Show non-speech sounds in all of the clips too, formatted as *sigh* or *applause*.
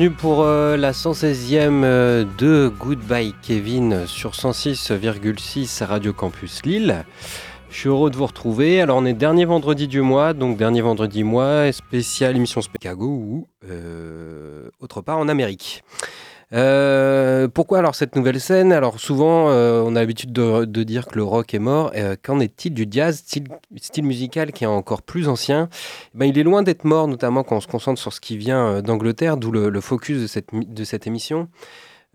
Bienvenue pour euh, la 116e euh, de Goodbye Kevin sur 106,6 Radio Campus Lille. Je suis heureux de vous retrouver. Alors on est dernier vendredi du mois, donc dernier vendredi mois, spécial émission Chicago ou euh, autre part en Amérique. Euh, pourquoi alors cette nouvelle scène? Alors souvent, euh, on a l'habitude de, de, dire que le rock est mort. Euh, Qu'en est-il du jazz, style, musical qui est encore plus ancien ben, Il est loin d'être mort, notamment quand on se concentre sur ce qui vient d'Angleterre, d'où le, le, focus de cette, de cette émission.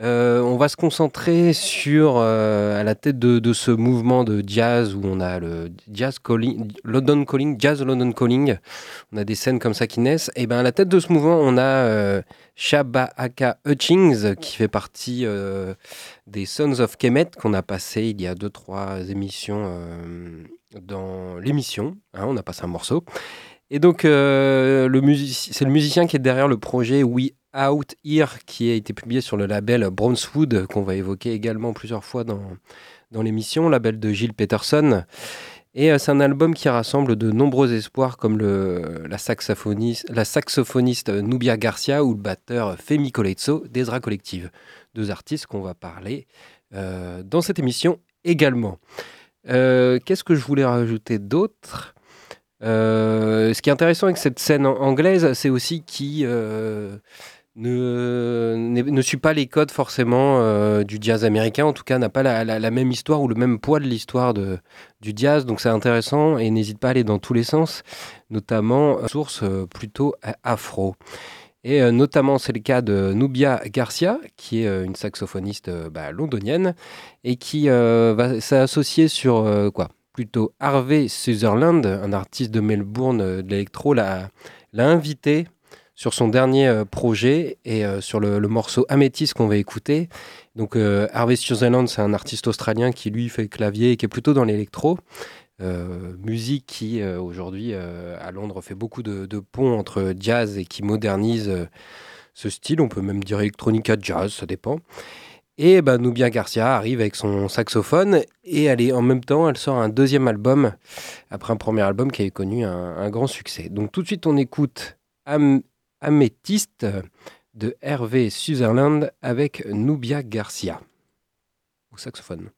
Euh, on va se concentrer sur euh, à la tête de, ce mouvement de jazz où on a le jazz calling, London calling, jazz London calling. On a des scènes comme ça qui naissent. Et ben à la tête de ce mouvement, on a euh, Shabaka Hutchings qui fait partie euh, des Sons of Kemet qu'on a passé il y a deux trois émissions dans l'émission. Hein, on a passé un morceau. Et donc, c'est le musicien qui est derrière le projet We Out Here, qui a été publié sur le label Brownswood, qu'on va évoquer également plusieurs fois dans, dans l'émission, label de Gilles Peterson. Et euh, c'est un album qui rassemble de nombreux espoirs comme la, saxophoniste, la saxophoniste Nubia Garcia ou le batteur Femi Colezzo d'Ezra Collective. Deux artistes qu'on va parler euh, dans cette émission également. Euh, Qu'est-ce que je voulais rajouter d'autre? Ce qui est intéressant avec cette scène anglaise, c'est aussi qui euh, ne, ne, suit pas les codes forcément euh, du jazz américain, en tout cas n'a pas la, la, même histoire ou le même poids de l'histoire du jazz, donc c'est intéressant et n'hésite pas à aller dans tous les sens, notamment euh, source plutôt afro. Et euh, notamment, c'est le cas de Nubia Garcia, qui est euh, une saxophoniste bah, londonienne et qui va s'associer sur quoi? Plutôt Harvey Sutherland, un artiste de Melbourne de l'électro, l'a invité sur son dernier euh, projet et euh, sur le, morceau Améthyste qu'on va écouter. Donc euh, Harvey Sutherland, c'est un artiste australien qui lui fait clavier et qui est plutôt dans l'électro. Musique qui aujourd'hui à Londres fait beaucoup de, ponts entre jazz et qui modernise ce style. On peut même dire électronica jazz, ça dépend. Et bah, Nubia Garcia arrive avec son saxophone et elle est, en même temps, elle sort un deuxième album après un premier album qui avait connu un, un grand succès. Donc tout de suite, on écoute Am Améthyste de Hervé Sutherland avec Nubia Garcia au saxophone.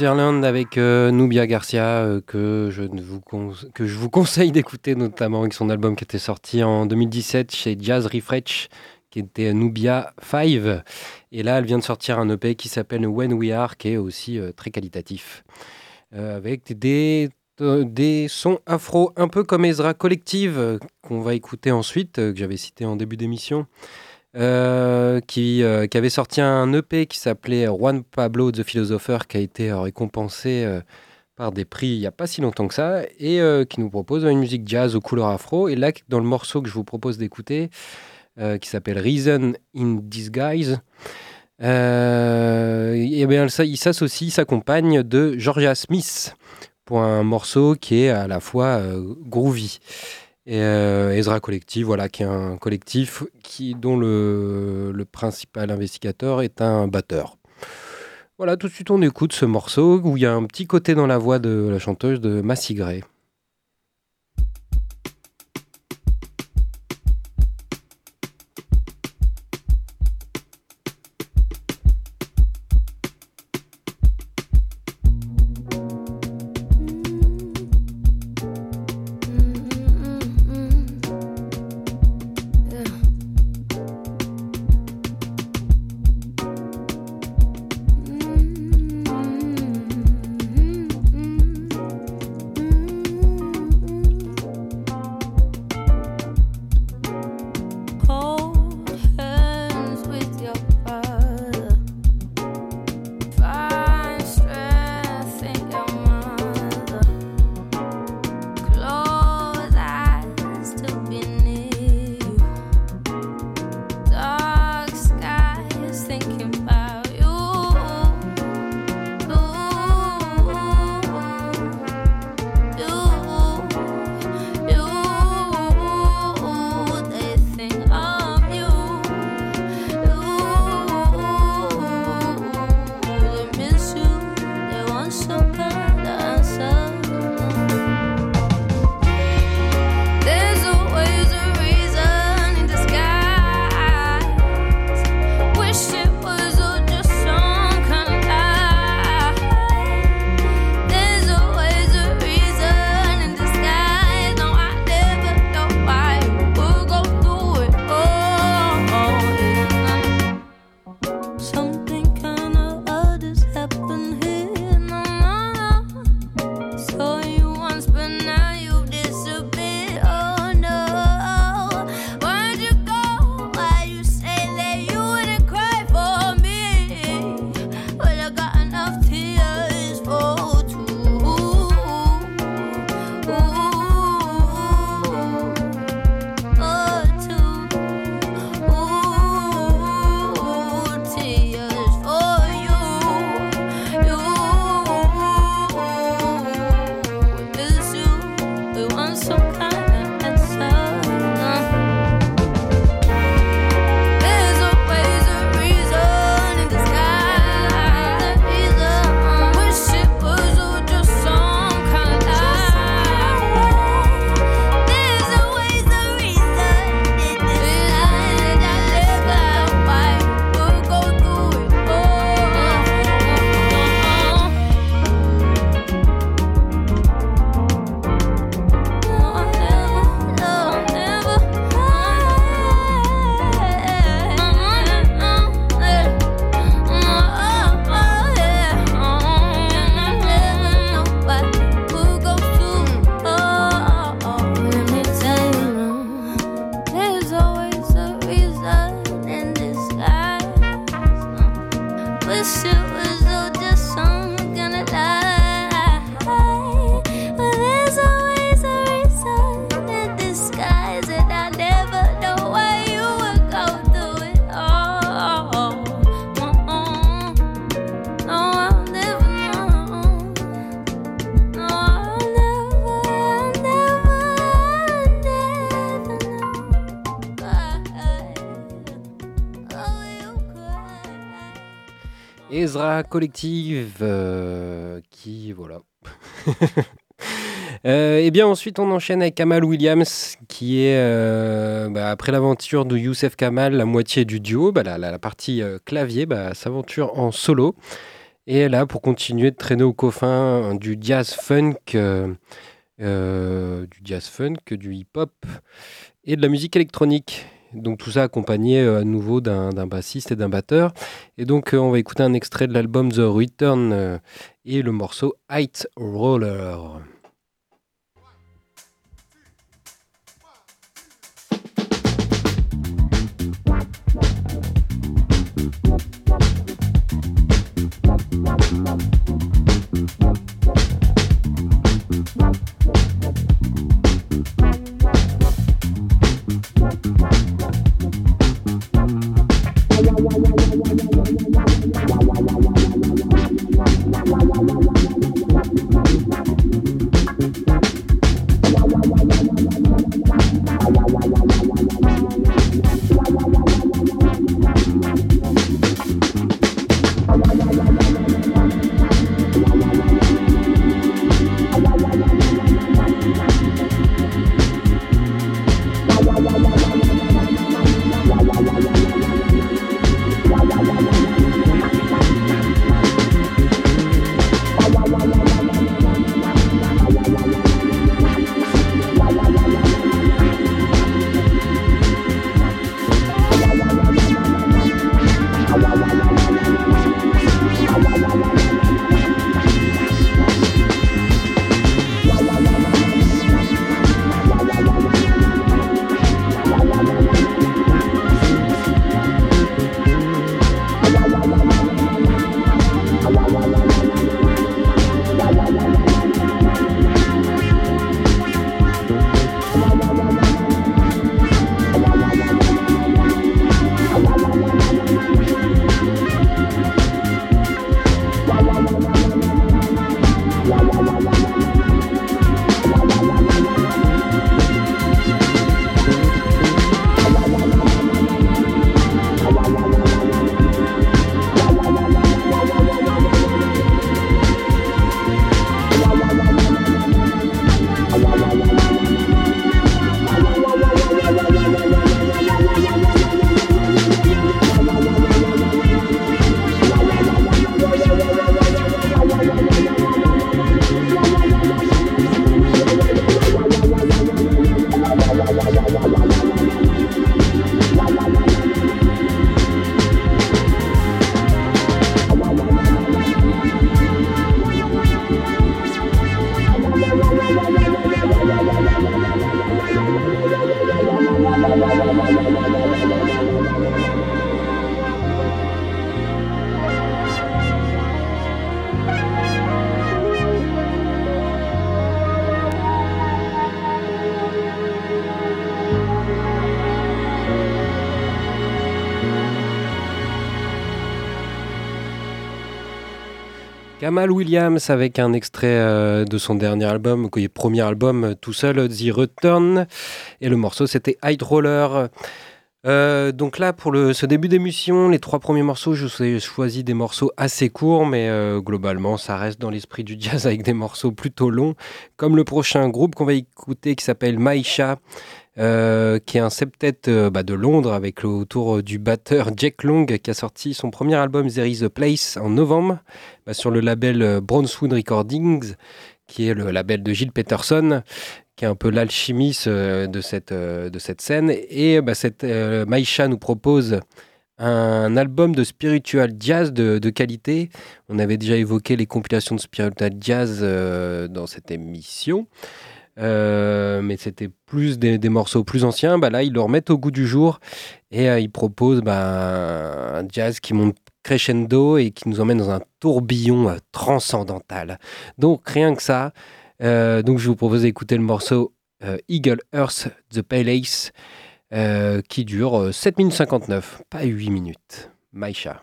Avec euh, Nubia Garcia euh, que, je vous que je vous conseille *laughs* d'écouter notamment avec son album qui était sorti en 2017 chez Jazz Refresh qui était Nubia 5 et là elle vient de sortir un EP qui s'appelle When We Are qui est aussi très qualitatif. Avec des des sons afro un peu comme Ezra Collective qu'on va écouter ensuite que j'avais cité en début d'émission euh, qui, euh, qui, avait sorti un EP qui s'appelait Juan Pablo the Philosopher, qui a été euh, récompensé par des prix il n'y a pas si longtemps que ça, et qui nous propose une musique jazz aux couleurs afro. Et là, dans le morceau que je vous propose d'écouter, qui s'appelle Reason in Disguise, ça, il s'associe, il s'accompagne de Georgia Smith pour un morceau qui est à la fois groovy. Et euh, Ezra Collective, voilà, qui est un collectif dont le, principal investigateur est un batteur. Voilà, tout de suite on écoute ce morceau où il y a un petit côté dans la voix de la chanteuse de Massy Collective euh, qui voilà. *laughs* Euh, et bien ensuite on enchaîne avec Kamal Williams qui est euh, bah, après l'aventure de Youssef Kamal, la moitié du duo, bah, la, partie clavier, bah, s'aventure en solo. Et là, pour continuer de traîner au coffin du jazz funk, du jazz funk, du hip-hop et de la musique électronique. Donc tout ça accompagné euh, à nouveau d'un bassiste et d'un batteur. Et donc on va écouter un extrait de l'album The Return et le morceau Height Roller. Kamal Williams avec un extrait euh, de son dernier album, premier album euh, tout seul, The Return. Et le morceau c'était Hide Roller. Euh, donc là, pour ce début d'émission, les trois premiers morceaux, je vous ai choisi des morceaux assez courts, mais globalement, ça reste dans l'esprit du jazz avec des morceaux plutôt longs, comme le prochain groupe qu'on va écouter qui s'appelle Maisha. Euh, qui est un septet euh, bah, de Londres avec autour du batteur *laughs* Jack Long qui a sorti son premier album There is a Place en novembre bah, sur le label euh, Brownswood Recordings qui est le label de Gilles Peterson qui est un peu l'alchimiste de cette, de cette scène et bah, cette Maïcha nous propose un album de spiritual jazz de, qualité. On avait déjà évoqué les compilations de spiritual jazz dans cette émission. Euh, mais c'était plus des, morceaux plus anciens. Bah là, ils le remettent au goût du jour et euh, ils proposent bah, un jazz qui monte crescendo et qui nous emmène dans un tourbillon euh, transcendantal. Donc rien que ça. donc je vous propose d'écouter le morceau Eagle Earth The Pale Ace qui dure 7 minutes 59, pas 8 minutes. Maïcha.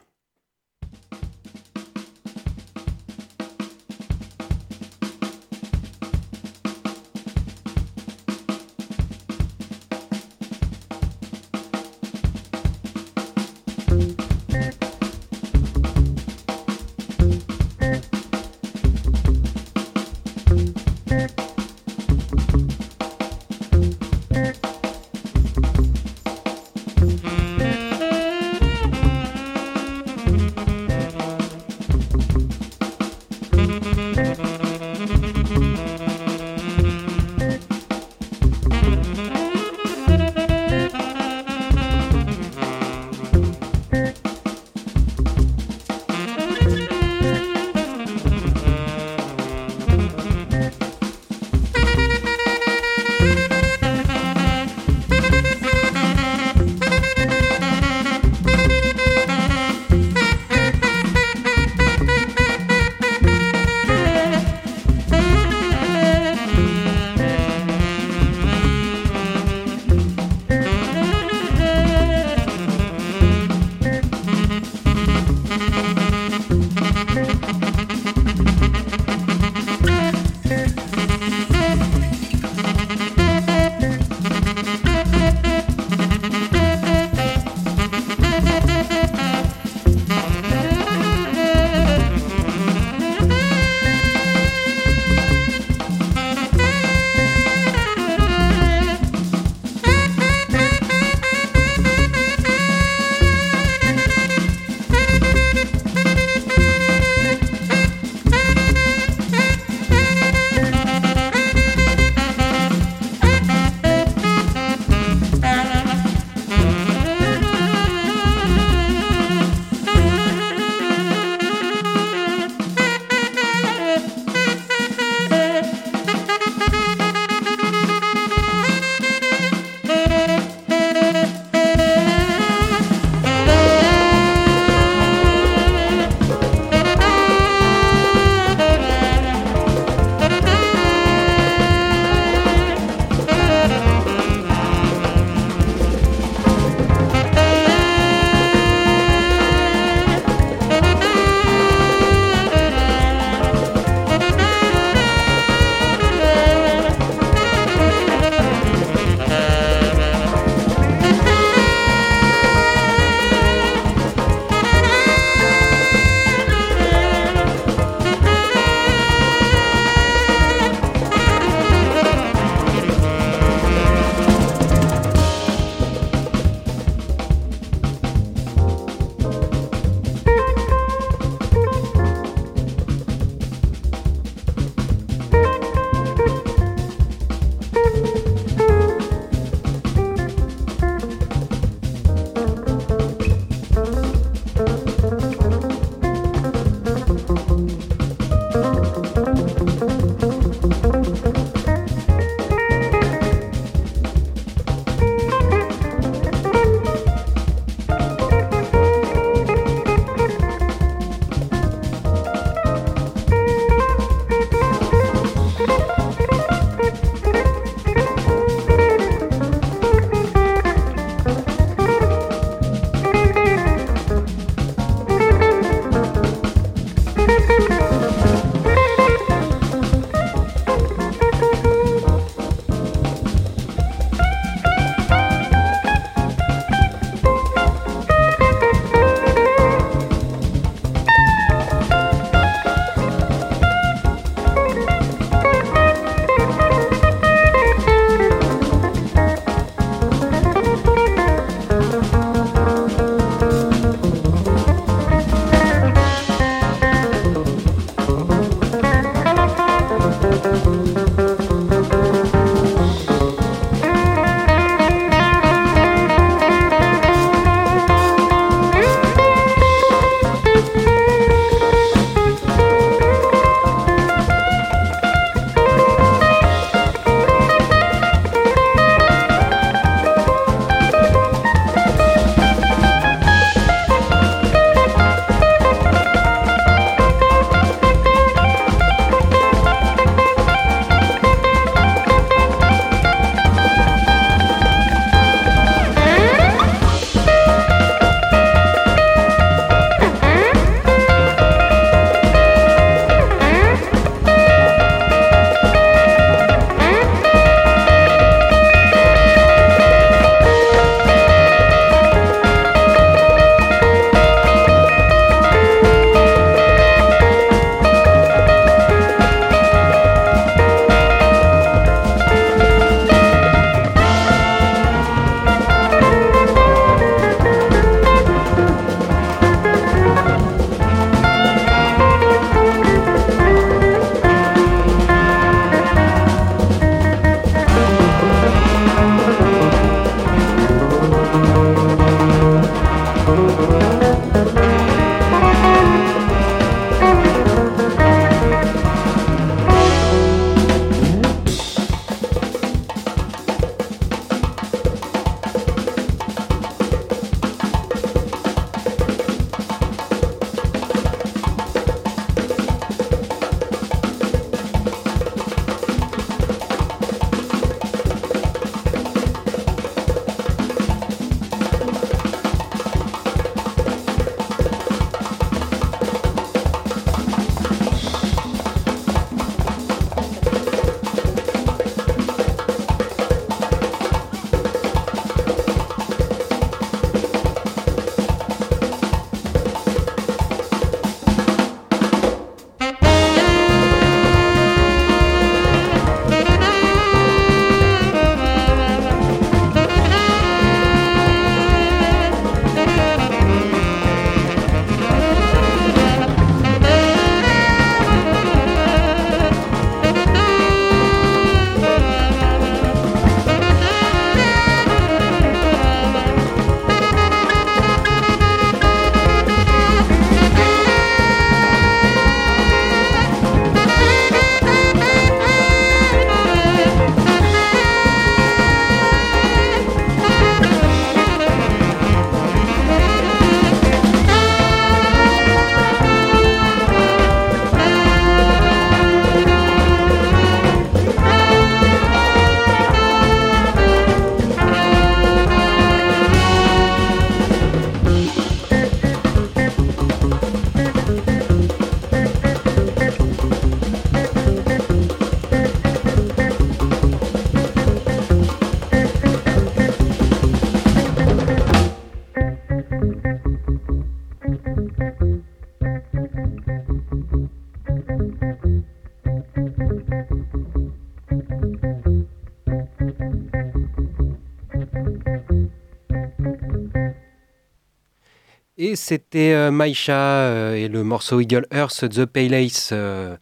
Et c'était euh, Maïcha euh, et le morceau Eagle Earth, The Pale Ace, euh,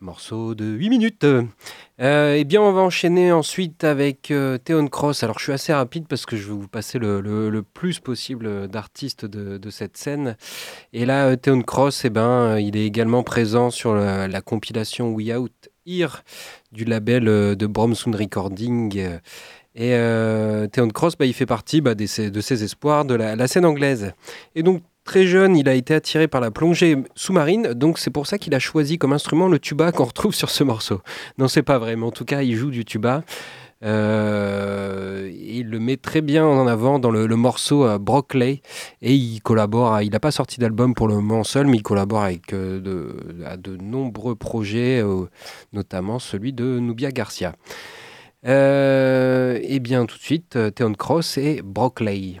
morceau de 8 minutes. eh bien, on va enchaîner ensuite avec Theon Cross. Alors, je suis assez rapide parce que je vais vous passer le, plus possible d'artistes de, cette scène. Et là, Theon Cross, eh ben, il est également présent sur la, compilation We Out Here du label de Bromsound Recording. Et euh, Theon Cross, bah, il fait partie bah, de ses espoirs de la, scène anglaise. Et donc, très jeune, il a été attiré par la plongée sous-marine, donc c'est pour ça qu'il a choisi comme instrument le tuba qu'on retrouve sur ce morceau. Non, c'est pas vrai, mais en tout cas, il joue du tuba. Euh, il le met très bien en avant dans le, morceau euh, Brockley et il collabore. il n'a pas sorti d'album pour le moment seul, mais il collabore avec de, à de nombreux projets, notamment celui de Nubia Garcia. Euh, eh bien, tout de suite, euh, Theon Cross et Brockley.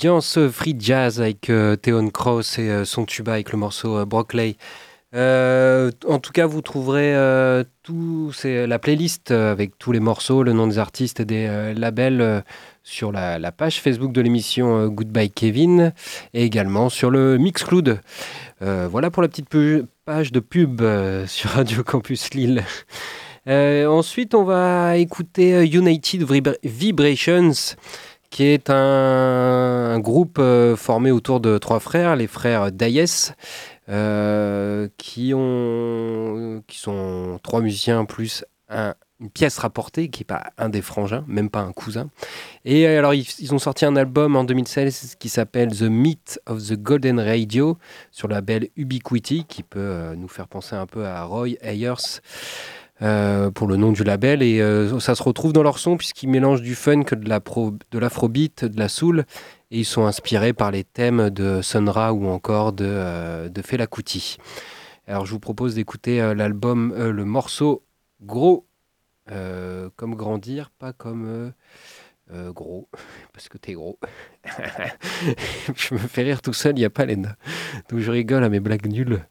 ambiance free jazz avec euh, Theon Cross et euh, son tuba avec le morceau euh, Brockley. en tout cas, vous trouverez c'est la playlist avec tous les morceaux, le nom des artistes et des labels sur la, page Facebook de l'émission Goodbye Kevin et également sur le Mixcloud. voilà pour la petite page de pub *laughs* sur Radio Campus Lille. ensuite, on va écouter United Vibrations, qui est un, groupe formé autour de trois frères, les frères Dayes, qui, ont, qui sont trois musiciens plus un une pièce rapportée qui n'est pas un des frangins, même pas un cousin. Et euh, alors, ils, ont sorti un album en 2016 qui s'appelle The Meat of the Golden Radio sur le label Ubiquity, qui peut euh, nous faire penser un peu à Roy Ayers. Euh, pour le nom du label et ça se retrouve dans leur son puisqu'ils mélangent du funk, de l'afrobeat, de, la soul et ils sont inspirés par les thèmes de Sonra ou encore de, de Fela Kuti. Alors je vous propose d'écouter l'album, le morceau Gros euh, comme grandir, pas comme euh, euh, gros, *laughs* parce que t'es gros. *laughs* je me fais rire tout seul, il n'y a pas les Donc je rigole à mes blagues nulles.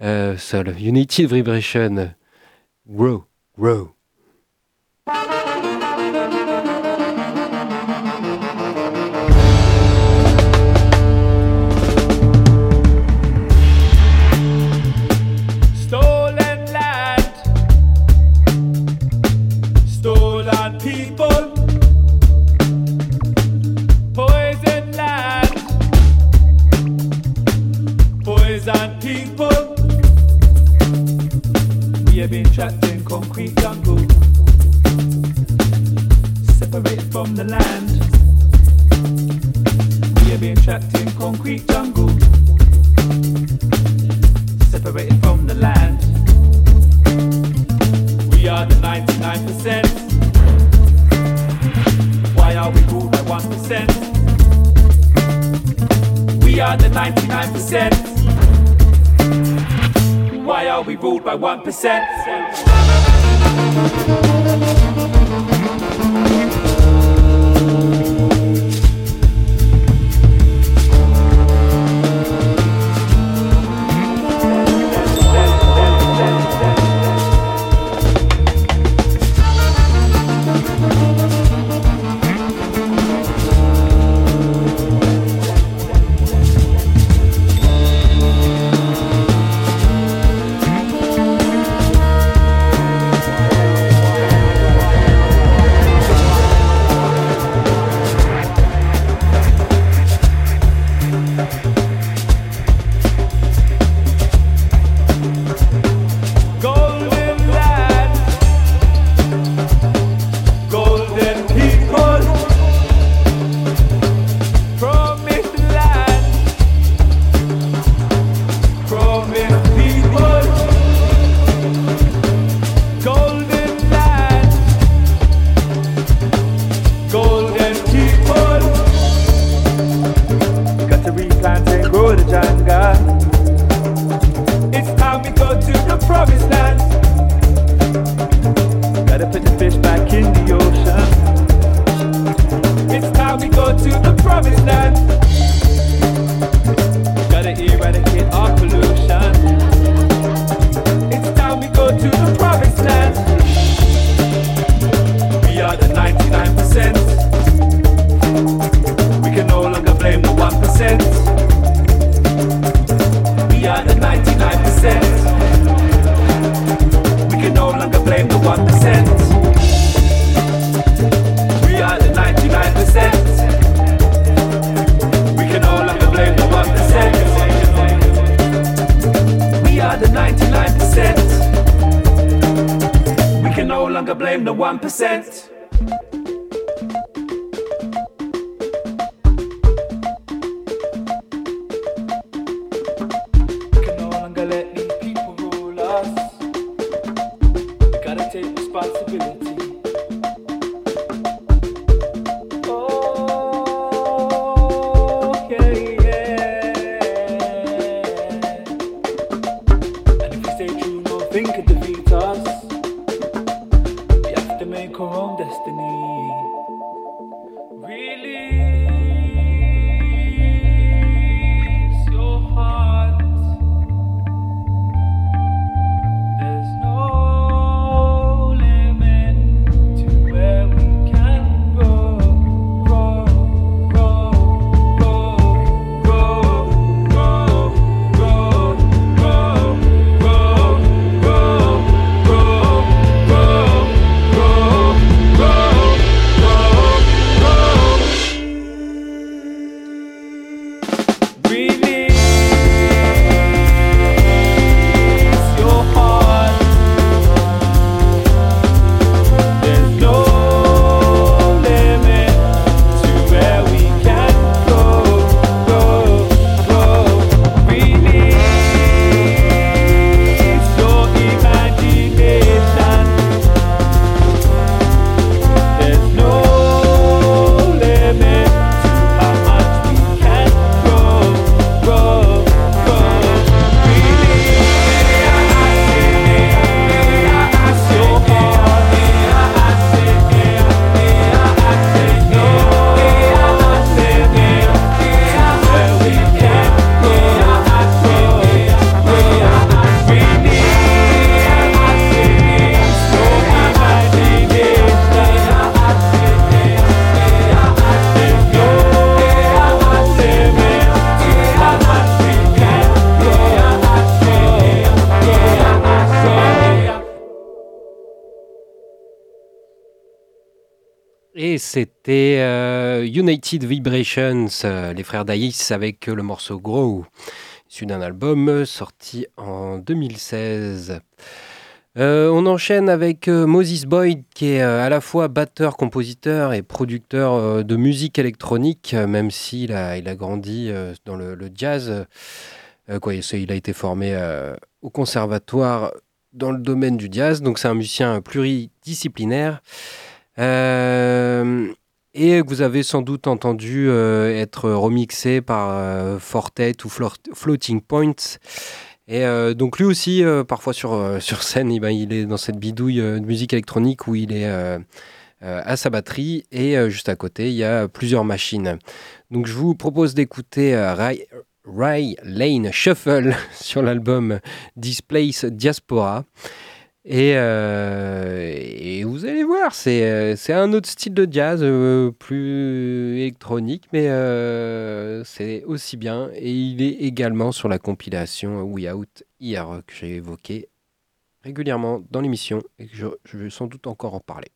seul. Unity Vibration. Grow, grow. Trapped in concrete jungle, separated from the land. We are being trapped in concrete jungle, separated from the land. We are the 99%. Why are we ruled by 1%? We are the 99%. Why are we ruled by 1%? Et c'était euh, United Vibrations, euh, les frères Daïs avec le morceau Grow, issu d'un album sorti en 2016. Euh, on enchaîne avec Moses Boyd, qui est à la fois batteur, compositeur et producteur de musique électronique, même s'il a, il a grandi dans le, jazz. Il a été formé au conservatoire dans le domaine du jazz, donc c'est un musicien pluridisciplinaire. Euh, et vous avez sans doute entendu euh, être remixé par euh, Fortet ou Floating Points. Et donc lui aussi, parfois sur, *laughs* sur scène, eh ben, il est dans cette bidouille de musique électronique où il est à sa batterie et juste à côté, il y a plusieurs machines. Donc je vous propose d'écouter Ray, Ray Lane Shuffle *laughs* sur l'album Displace Diaspora. Euh, et, vous allez voir, c'est, euh, un autre style de jazz, euh, plus électronique, mais c'est aussi bien. Et il est également sur la compilation We Out hier que j'ai évoqué régulièrement dans l'émission et que je vais sans doute encore en parler.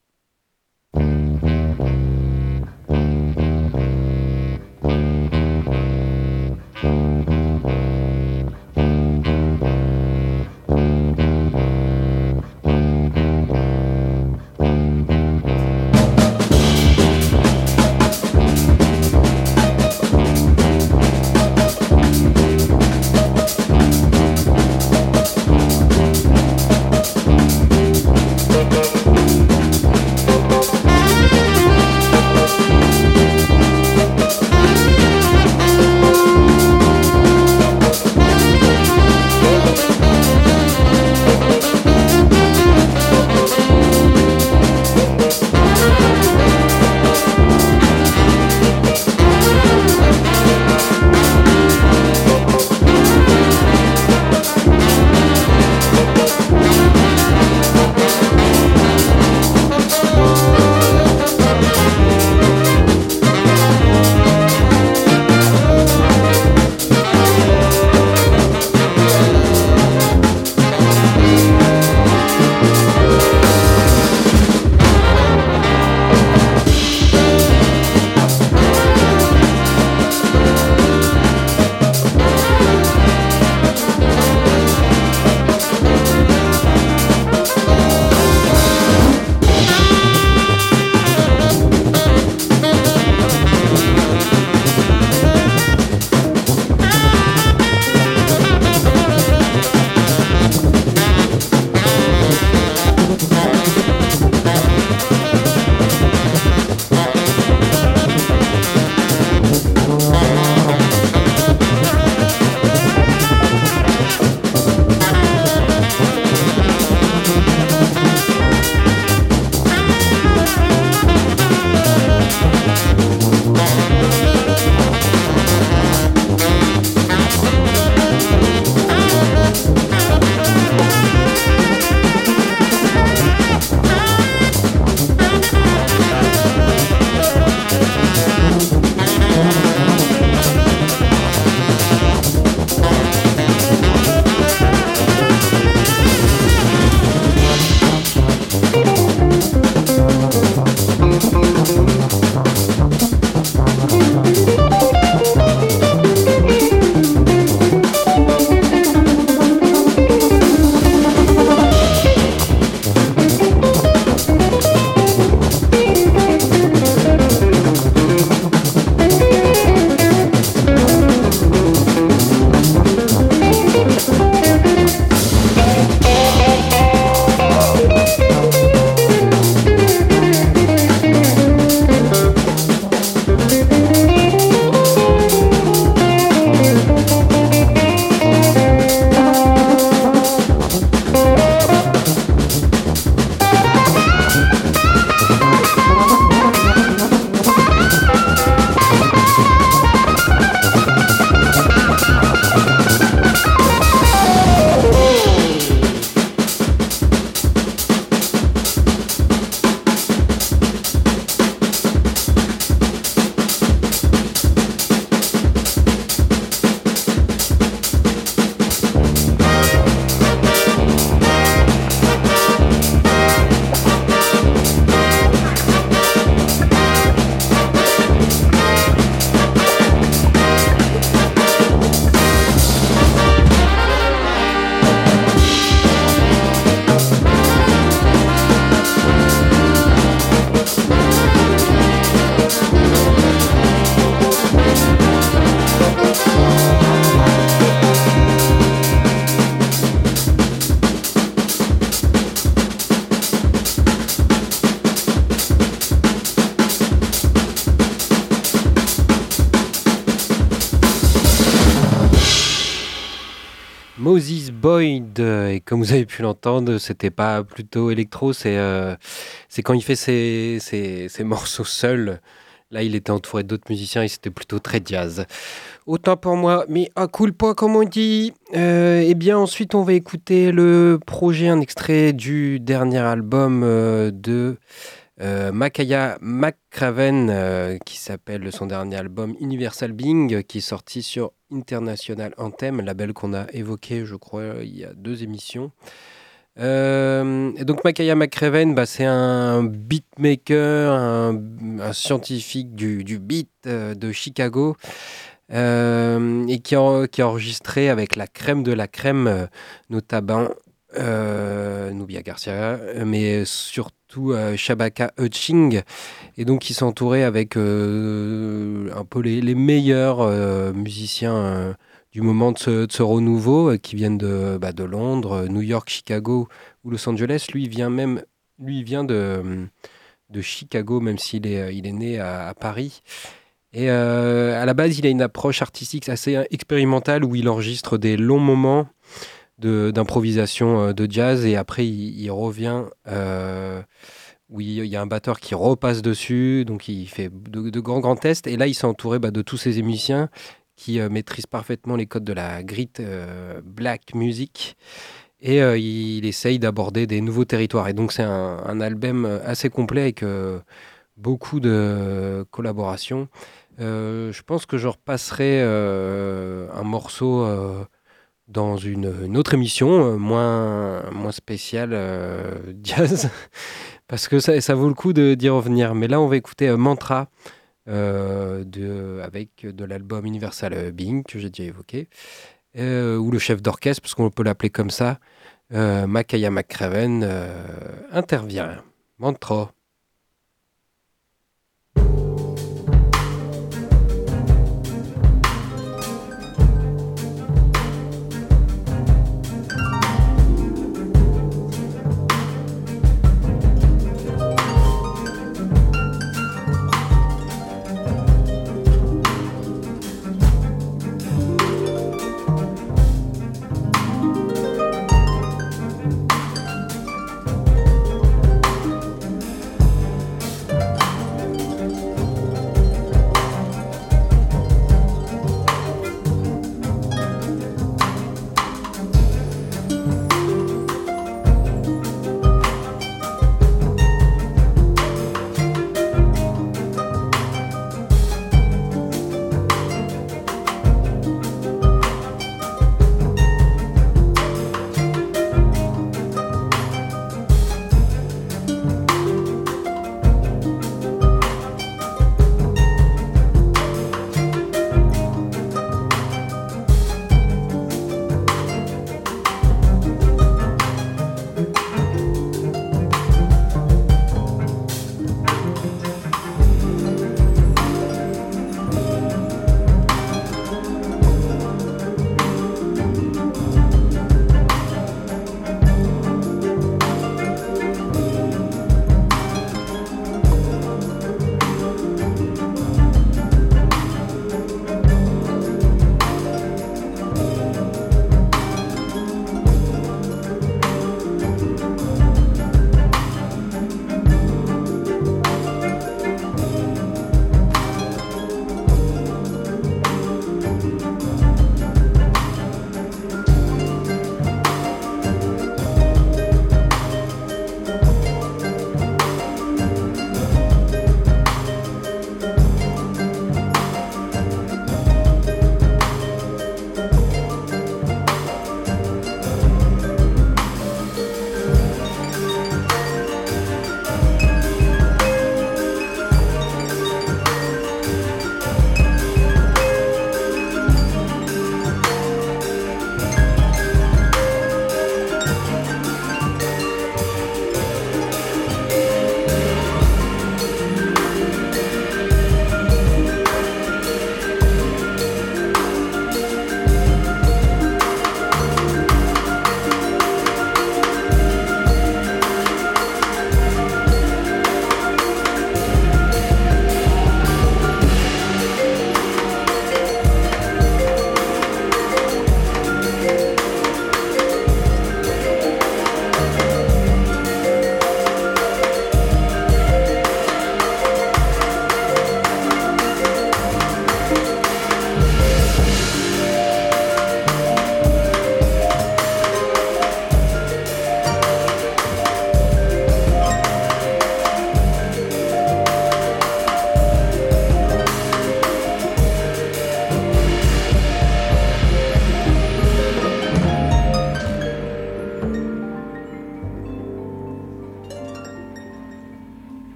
Boyd. Et comme vous avez pu l'entendre, c'était pas plutôt électro, c'est euh, quand il fait ses, ses, ses, morceaux seul. Là, il était entouré d'autres musiciens et c'était plutôt très jazz. Autant pour moi, mais à cool pas comme on dit. Euh, eh bien, ensuite, on va écouter le projet, un extrait du dernier album euh, de euh, Makaya McCraven, euh, qui s'appelle son dernier album Universal Being, qui est sorti sur International Anthem, label qu'on a évoqué, je crois, il y a deux émissions. Euh, donc Makaya McCraven, bah, c'est un beatmaker, un, scientifique du, beat de Chicago. et qui qui a, enregistré avec la crème de la crème, notamment Nubia Garcia, mais surtout euh, Shabaka Hutching. Et donc, il s'entourait avec euh, un peu les, meilleurs euh, musiciens du moment de ce, renouveau qui viennent de, bah, Londres, New York, Chicago ou Los Angeles. Lui, vient même lui vient de Chicago, même s'il est, il est né à, Paris. Et à la base, il a une approche artistique assez expérimentale où il enregistre des longs moments d'improvisation de, jazz et après il, revient euh, où il, y a un batteur qui repasse dessus, donc il fait de, grands grands tests et là il s'est entouré bah, de tous ces musiciens qui euh, maîtrisent parfaitement les codes de la grit euh, black music et il, essaye d'aborder des nouveaux territoires et donc c'est un, un, album assez complet avec beaucoup de collaborations. je pense que je repasserai un morceau dans une, autre émission, euh, moins, moins spéciale euh, *laughs* jazz, parce que ça, vaut le coup d'y revenir. Mais là, on va écouter euh, Mantra de, avec de l'album Universal Being que j'ai déjà évoqué, ou le chef d'orchestre, parce qu'on peut l'appeler comme ça, Makaya McCraven, intervient. Mantra.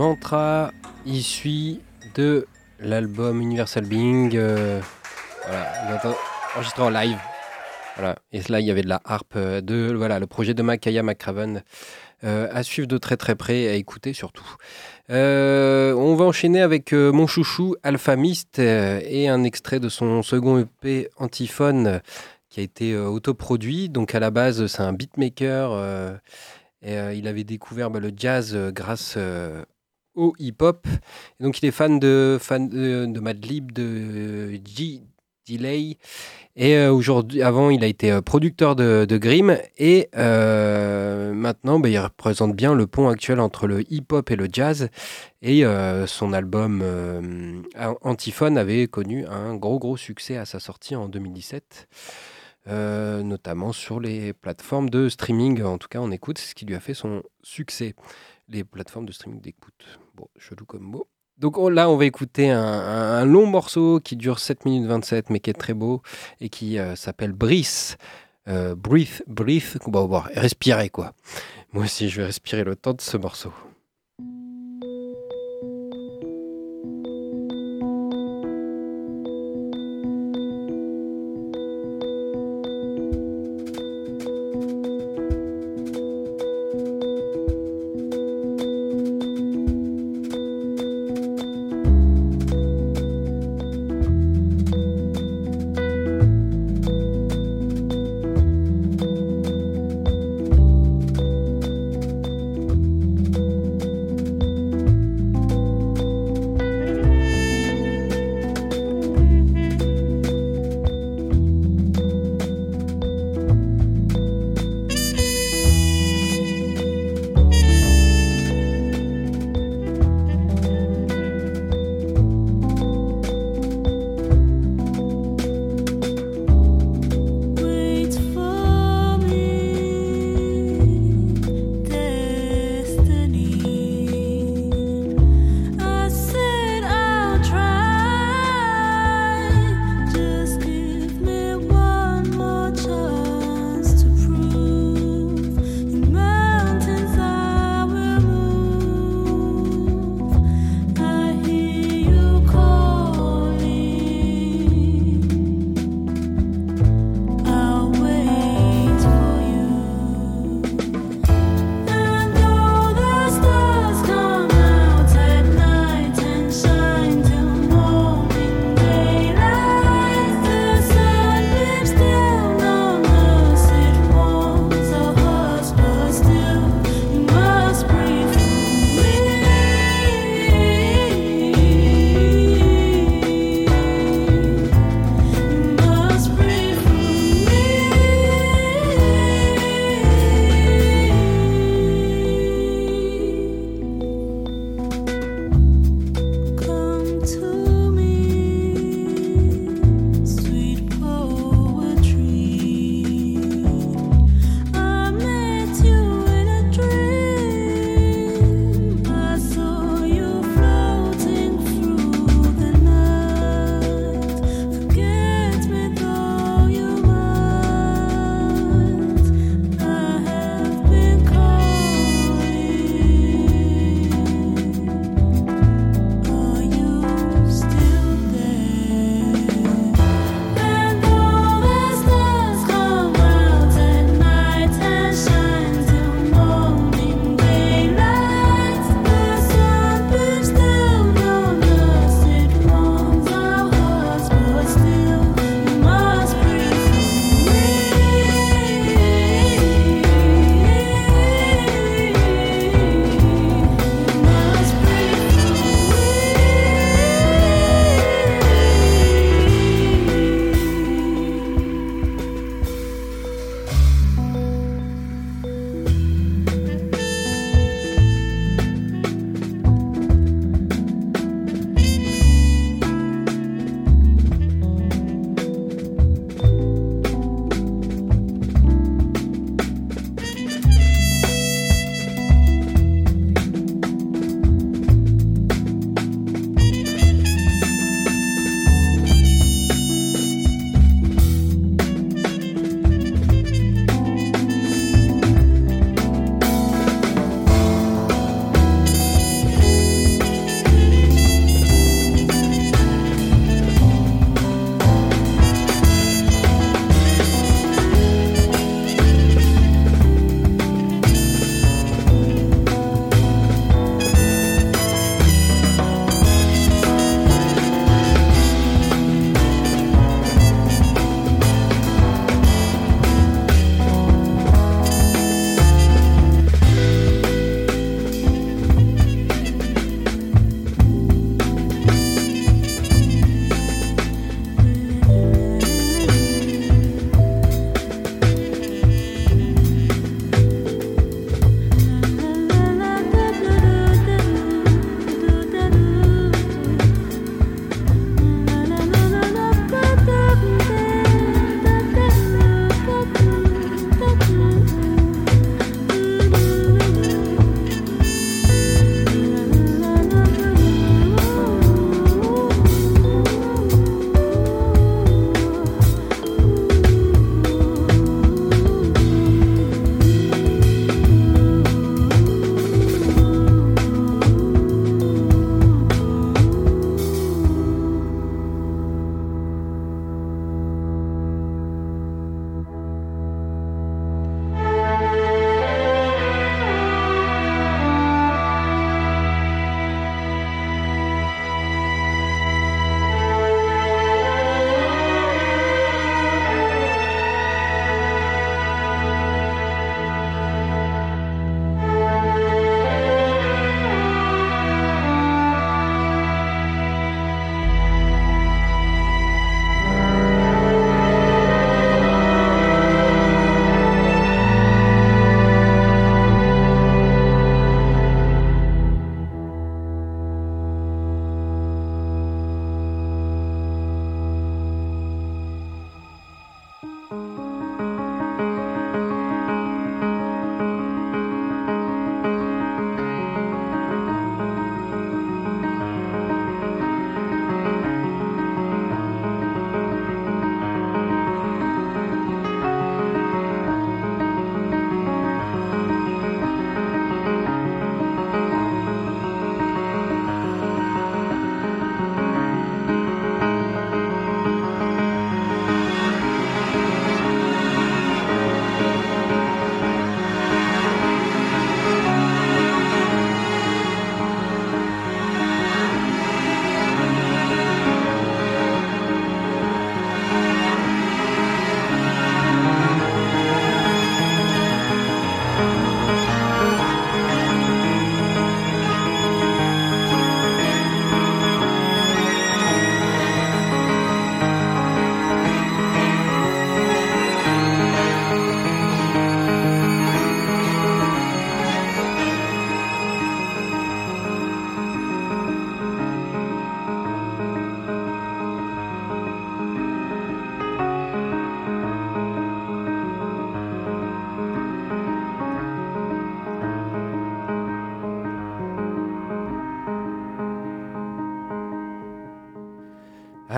Mantra issu de l'album Universal Being, euh, voilà, enregistré en live. Et là, il y avait de la harpe, euh, de, voilà, le projet de Makaya McCraven. Euh, à suivre de très très près, à écouter surtout. On va enchaîner avec mon chouchou Alphamist et un extrait de son second EP Antiphone qui a été autoproduit. Donc à la base, c'est un beatmaker. et, il avait découvert bah, le jazz grâce au hip-hop. Donc il est fan de, fan de, de Madlib, de G Delay. Et euh, aujourd'hui, avant, il a été euh, producteur de, de Grimm. Et euh, maintenant, bah, il représente bien le pont actuel entre le hip-hop et le jazz. Et son album Antiphone avait connu un gros, gros succès à sa sortie en 2017. Notamment sur les plateformes de streaming. En tout cas, on écoute, ce qui lui a fait son succès les plateformes de streaming d'écoute. Bon, chelou comme mot. Donc oh, là, on va écouter un, long morceau qui dure 7 minutes 27, mais qui est très beau et qui euh, s'appelle Brice. Euh, breathe, breathe, bon, bon, respirer quoi. Moi aussi, je vais respirer le temps de ce morceau.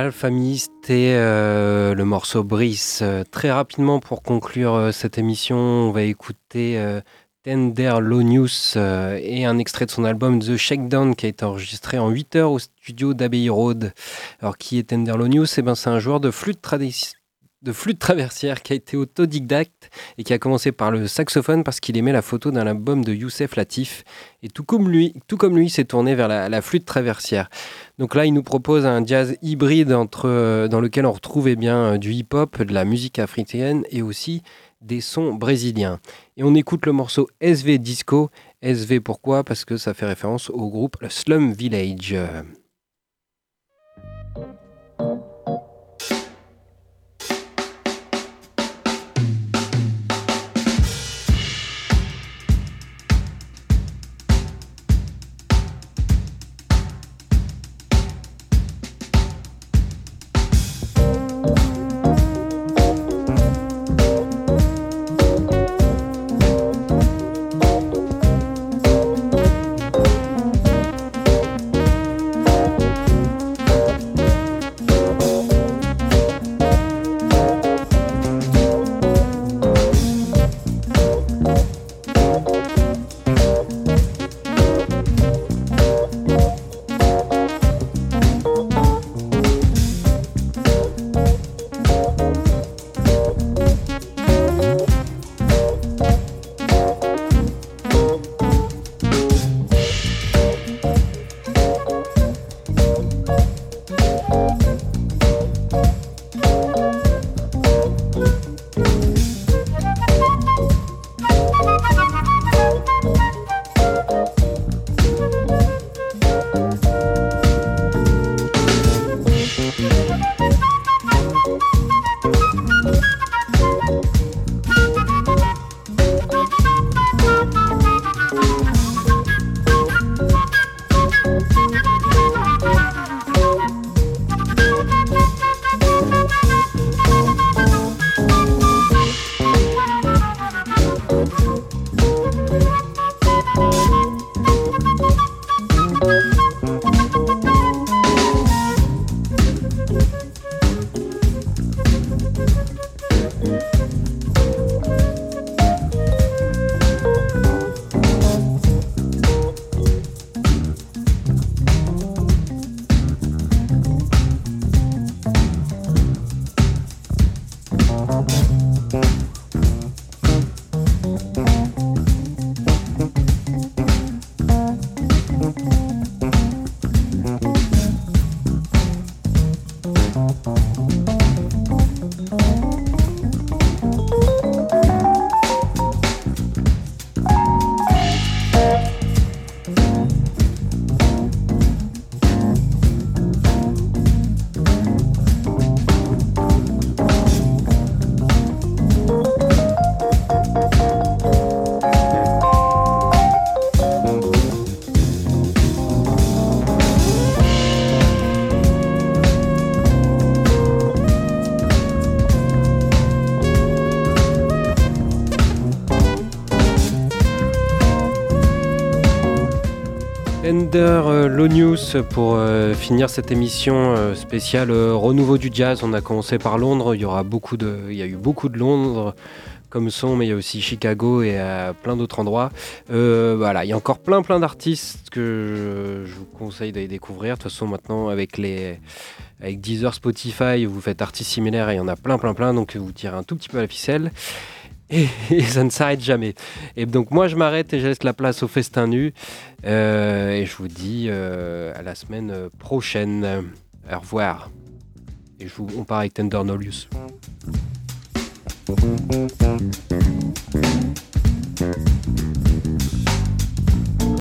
Alphamist et euh, le morceau Brice. très rapidement pour conclure euh, cette émission, on va écouter euh, Tender Low News et un extrait de son album The Shakedown qui a été enregistré en 8 heures au studio d'Abbey Road. Alors qui est Tender Low News eh ben, C'est un joueur de flûte traditionnelle de flûte traversière qui a été autodidacte et qui a commencé par le saxophone parce qu'il aimait la photo d'un album de Youssef Latif et tout comme lui, tout comme lui, s'est tourné vers la, flûte traversière. Donc là, il nous propose un jazz hybride euh, dans lequel on retrouve bien, du hip-hop, de la musique africaine et aussi des sons brésiliens. Et on écoute le morceau SV Disco. SV pourquoi? Parce que ça fait référence au groupe Slum Village. Euh, Low News pour euh, finir cette émission euh, spéciale renouveau du jazz. On a commencé par Londres. Il y aura beaucoup de, il y a eu beaucoup de Londres comme son, mais il y a aussi Chicago et plein d'autres endroits. voilà, il y a encore plein plein d'artistes que je, vous conseille d'aller découvrir. De toute façon, maintenant avec les avec Deezer, Spotify, vous faites artistes similaires et il y en a plein plein plein, donc vous tirez un tout petit peu à la ficelle et, ça ne s'arrête jamais. Et donc moi je m'arrête et je laisse la place au festin nu. Euh, et je vous dis euh, à la semaine euh, prochaine. Au revoir. Et je vous, on part avec Tender Nolius.